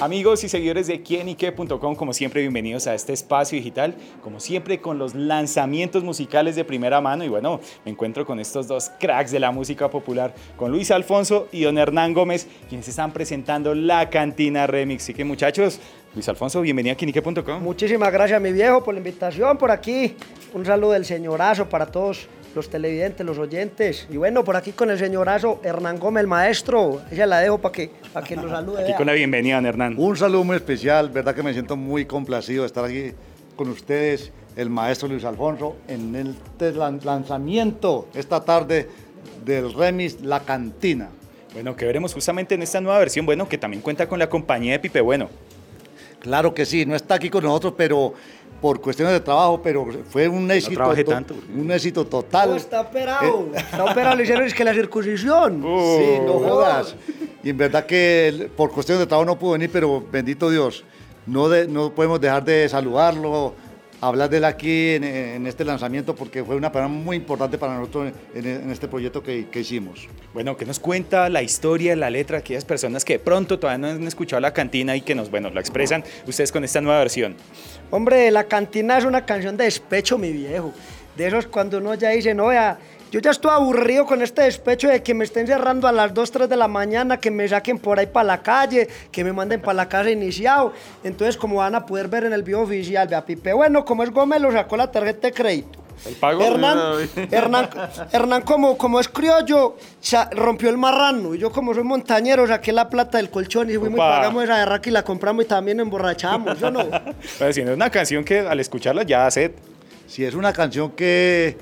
Amigos y seguidores de quienique.com, como siempre, bienvenidos a este espacio digital, como siempre con los lanzamientos musicales de primera mano. Y bueno, me encuentro con estos dos cracks de la música popular, con Luis Alfonso y don Hernán Gómez, quienes están presentando La Cantina Remix. Así que muchachos, Luis Alfonso, bienvenido a quienique.com. Muchísimas gracias, mi viejo, por la invitación por aquí. Un saludo del señorazo para todos los televidentes, los oyentes. Y bueno, por aquí con el señorazo Hernán Gómez, el maestro. Ella la dejo para que, para que lo salude. Aquí con la bienvenida, Hernán. Un saludo muy especial, verdad que me siento muy complacido de estar aquí con ustedes, el maestro Luis Alfonso, en el lanzamiento esta tarde del remix La Cantina. Bueno, que veremos justamente en esta nueva versión, bueno, que también cuenta con la compañía de Pipe Bueno. Claro que sí, no está aquí con nosotros, pero por cuestiones de trabajo, pero fue un éxito, un éxito total. está operado, eh, está operado, le hicieron es que la circuncisión. sí, no jodas. Y en verdad que por cuestiones de trabajo no pudo venir, pero bendito Dios, no, no podemos dejar de saludarlo, hablar de él aquí en, este lanzamiento porque fue una persona muy importante para nosotros en, este proyecto que, hicimos. Bueno, ¿qué nos cuenta la historia, la letra, aquellas personas que pronto todavía no han escuchado la cantina y que nos, bueno, lo expresan ustedes con esta nueva versión? Hombre, la cantina es una canción de despecho, mi viejo. De esos cuando uno ya dice, no, vea, yo ya estoy aburrido con este despecho de que me estén cerrando a las 2, 3 de la mañana, que me saquen por ahí para la calle, que me manden para la casa iniciado. Entonces, como van a poder ver en el video oficial, vea, Pipe, bueno, como es Gómez, lo sacó la tarjeta de crédito. El pago. Hernán, Hernán, Hernán como, como es criollo, rompió el marrano. Y yo, como soy montañero, saqué la plata del colchón y fuimos y pagamos esa guerra y la compramos y también emborrachamos. ¿yo no? Pero si no es una canción que al escucharla ya hace. Si es una canción que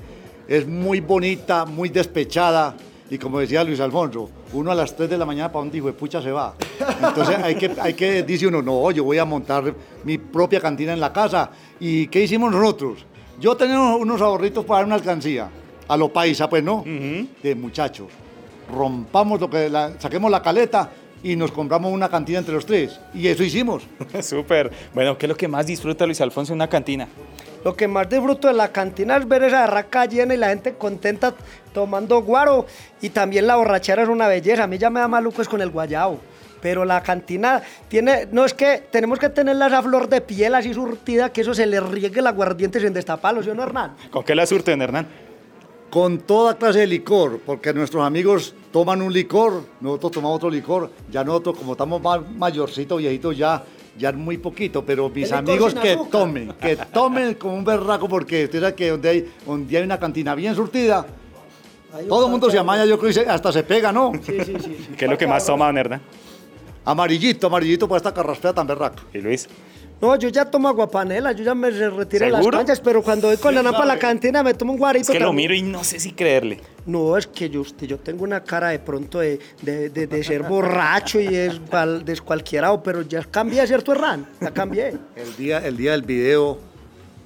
es muy bonita, muy despechada. Y como decía Luis Alfonso, uno a las 3 de la mañana para un hijo de pucha se va. Entonces hay que, hay que, dice uno, no, yo voy a montar mi propia cantina en la casa. ¿Y qué hicimos nosotros? Yo tenía unos ahorritos para dar una alcancía. A lo paisa, pues no, de muchachos. Rompamos lo que, saquemos la caleta y nos compramos una cantina entre los tres. Y eso hicimos. Súper. Bueno, ¿qué es lo que más disfruta Luis Alfonso en una cantina? Lo que más disfruto de la cantina es ver esa raca llena y la gente contenta tomando guaro. Y también la borrachera es una belleza. A mí ya me da maluco es con el guayao. Pero la cantina tiene, no es que tenemos que tenerla esa flor de piel así surtida, que eso se le riegue el aguardiente sin destaparlo, ¿sí o no, Hernán? ¿Con qué la surten, Hernán? Con toda clase de licor, porque nuestros amigos toman un licor, nosotros tomamos otro licor, ya nosotros como estamos más mayorcitos, viejitos ya, ya muy poquito, pero mis amigos que tomen, que tomen como un berraco, porque usted sabe que donde hay, donde hay una cantina bien surtida, todo el mundo se amaña, yo creo que hasta se pega, ¿no? Sí, sí, sí. ¿Qué es lo que más toma, Nerda? Amarillito, amarillito por esta carraspea tan berraca. ¿Y Luis? No, yo ya tomo aguapanela, yo ya me retiré las canchas, pero cuando voy con la napa a la cantina me tomo un guarito. Es que lo miro y no sé si creerle. No, es que yo, yo tengo una cara de pronto de, de, ser borracho y es descualquierado, pero ya cambié, ¿cierto, Hernán? Ya cambié. El día, el día del video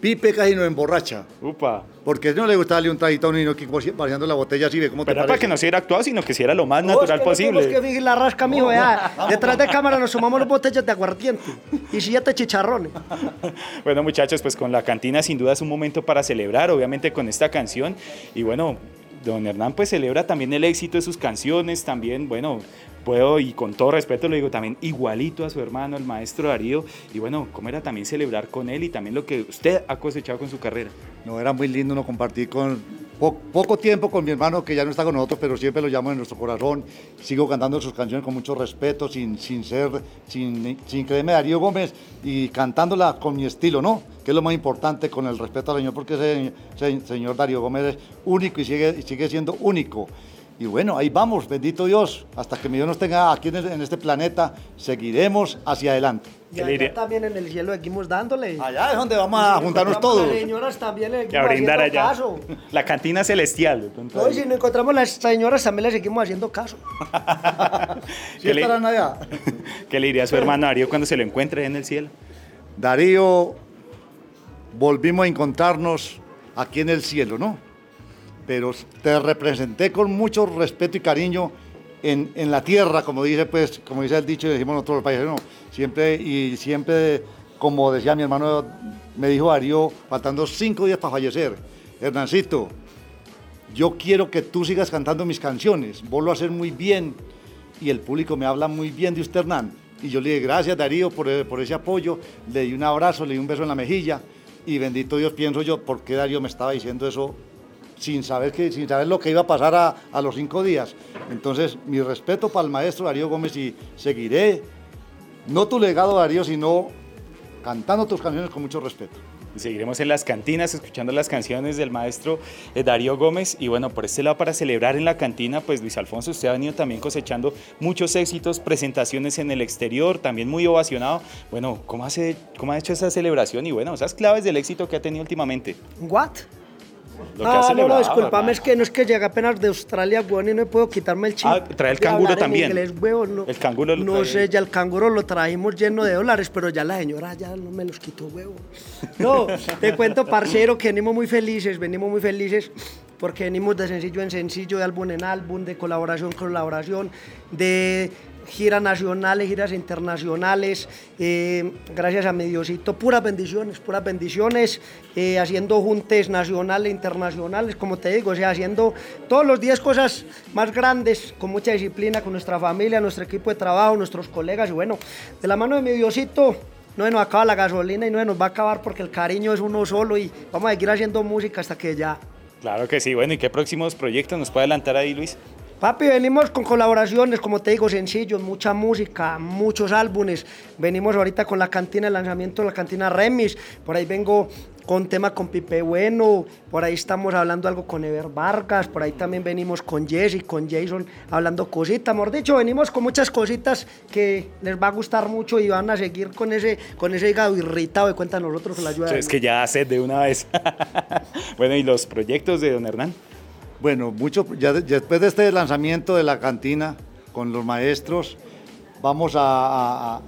Pipe casi no emborracha. Upa. Porque no le gusta darle un traguito a un niño que vaciando la botella así, ve cómo Pero para que no se hubiera actuado, sino que si era lo más natural posible. Es que fingir la rasca, mijo, ya. Detrás de cámara nos sumamos las botellas de aguardiente y siete chicharrones. bueno, muchachos, pues con la cantina sin duda es un momento para celebrar, obviamente con esta canción. Y bueno, don Hernán pues celebra también el éxito de sus canciones, también, bueno, puedo, y con todo respeto lo digo también, igualito a su hermano, el maestro Darío, y bueno, cómo era también celebrar con él y también lo que usted ha cosechado con su carrera. No, era muy lindo no compartir con poco tiempo con mi hermano que ya no está con nosotros, pero siempre lo llamo en nuestro corazón. Sigo cantando sus canciones con mucho respeto, sin, sin ser, sin, sin creerme Darío Gómez y cantándola con mi estilo, ¿no? Que es lo más importante, con el respeto al Señor, porque ese, señor Darío Gómez es único y sigue, sigue siendo único. Y bueno, ahí vamos, bendito Dios, hasta que mi Dios nos tenga aquí en, este planeta, seguiremos hacia adelante. Y allá también en el cielo seguimos dándole. Allá es donde vamos a juntarnos todos. Las señoras también le seguimos a brindar allá. Caso. La cantina celestial. No, y si no encontramos las señoras también le seguimos haciendo caso. ¿Sí estarán allá? ¿Qué le diría a su hermano Darío cuando se lo encuentre en el cielo? Darío, volvimos a encontrarnos aquí en el cielo, ¿no? Pero te representé con mucho respeto y cariño en, en, la tierra, como dice, pues, como dice el dicho y decimos nosotros los países, siempre y siempre, como decía mi hermano, me dijo Darío, faltando cinco días para fallecer, Hernancito, yo quiero que tú sigas cantando mis canciones, vos lo haces muy bien y el público me habla muy bien de usted, Hernán. Y yo le dije, gracias Darío por, por ese apoyo, le di un abrazo, le di un beso en la mejilla y bendito Dios pienso yo, ¿por qué Darío me estaba diciendo eso sin saber, que, sin saber lo que iba a pasar a, a los cinco días? Entonces, mi respeto para el maestro Darío Gómez y seguiré, no tu legado Darío, sino cantando tus canciones con mucho respeto. Seguiremos en las cantinas escuchando las canciones del maestro eh, Darío Gómez y bueno, por este lado para celebrar en la cantina, pues Luis Alfonso, usted ha venido también cosechando muchos éxitos, presentaciones en el exterior, también muy ovacionado. Bueno, ¿cómo, hace, cómo ha hecho esa celebración y bueno, esas claves del éxito que ha tenido últimamente? ¿What? Ah, no, no, disculpame, es que no es que llegué apenas de Australia, weón, y no puedo quitarme el chip. Ah, trae el canguro también. Inglés, weón, no, el canguro lo No sé, ya el canguro lo trajimos lleno de dólares, pero ya la señora ya no me los quitó, weón. No, te cuento, parcero, que venimos muy felices, venimos muy felices porque venimos de sencillo en sencillo, de álbum en álbum, de colaboración en colaboración, de giras nacionales, giras internacionales, eh, gracias a mi Diosito, puras bendiciones, puras bendiciones, eh, haciendo juntes nacionales, internacionales, como te digo, o sea, haciendo todos los días cosas más grandes, con mucha disciplina, con nuestra familia, nuestro equipo de trabajo, nuestros colegas, y bueno, de la mano de mi Diosito, no nos acaba la gasolina y no nos va a acabar porque el cariño es uno solo y vamos a seguir haciendo música hasta que ya. Claro que sí, bueno, ¿y qué próximos proyectos nos puede adelantar ahí, Luis? Papi, venimos con colaboraciones, como te digo, sencillos, mucha música, muchos álbumes. Venimos ahorita con la cantina, el lanzamiento de la cantina Remis. Por ahí vengo con tema con Pipe Bueno, por ahí estamos hablando algo con Ever Vargas, por ahí también venimos con Jesse, con Jason, hablando cositas, mejor dicho, venimos con muchas cositas que les va a gustar mucho y van a seguir con ese, con ese hígado irritado de cuenta nosotros con la ayuda. Es que ya hace de una vez. bueno, ¿y los proyectos de don Hernán? Bueno, mucho, ya, después de este lanzamiento de la cantina con los maestros, vamos a,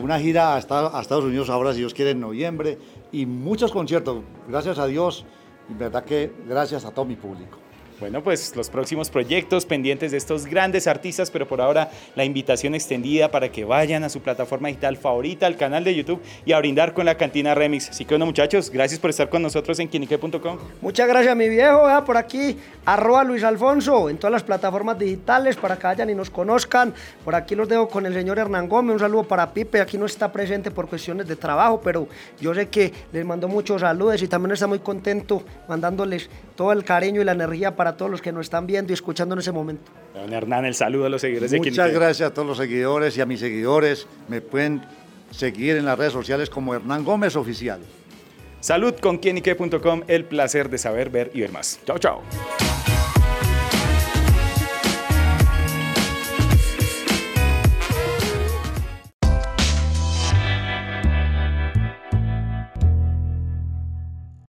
una gira a Estados Unidos ahora, si Dios quiere, en noviembre, y muchos conciertos, gracias a Dios, y verdad que gracias a todo mi público. Bueno, pues los próximos proyectos pendientes de estos grandes artistas, pero por ahora la invitación extendida para que vayan a su plataforma digital favorita, al canal de YouTube y a brindar con la cantina Remix. Así que bueno, muchachos, gracias por estar con nosotros en quinique.com. Muchas gracias, mi viejo. por aquí, arroba Luis Alfonso, en todas las plataformas digitales para que vayan y nos conozcan. Por aquí los dejo con el señor Hernán Gómez. Un saludo para Pipe. Aquí no está presente por cuestiones de trabajo, pero yo sé que les mando muchos saludos y también está muy contento mandándoles todo el cariño y la energía para a todos los que nos están viendo y escuchando en ese momento. Don Hernán, el saludo a los seguidores de Muchas gracias a todos los seguidores y a mis seguidores. Me pueden seguir en las redes sociales como Hernán Gómez Oficial. Salud con quienique.com, el placer de saber, ver y ver más. Chao, chao.